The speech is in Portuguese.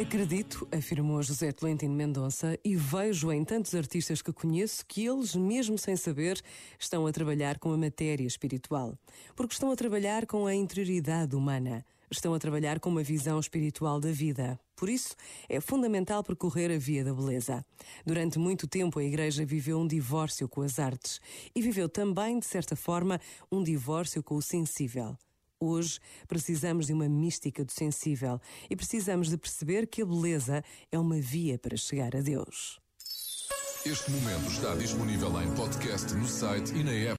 Acredito, afirmou José Tolentino Mendonça, e vejo em tantos artistas que conheço que eles, mesmo sem saber, estão a trabalhar com a matéria espiritual. Porque estão a trabalhar com a interioridade humana. Estão a trabalhar com uma visão espiritual da vida. Por isso, é fundamental percorrer a via da beleza. Durante muito tempo, a Igreja viveu um divórcio com as artes e viveu também, de certa forma, um divórcio com o sensível. Hoje precisamos de uma mística do sensível e precisamos de perceber que a beleza é uma via para chegar a Deus. Este momento está disponível em podcast no site e na app.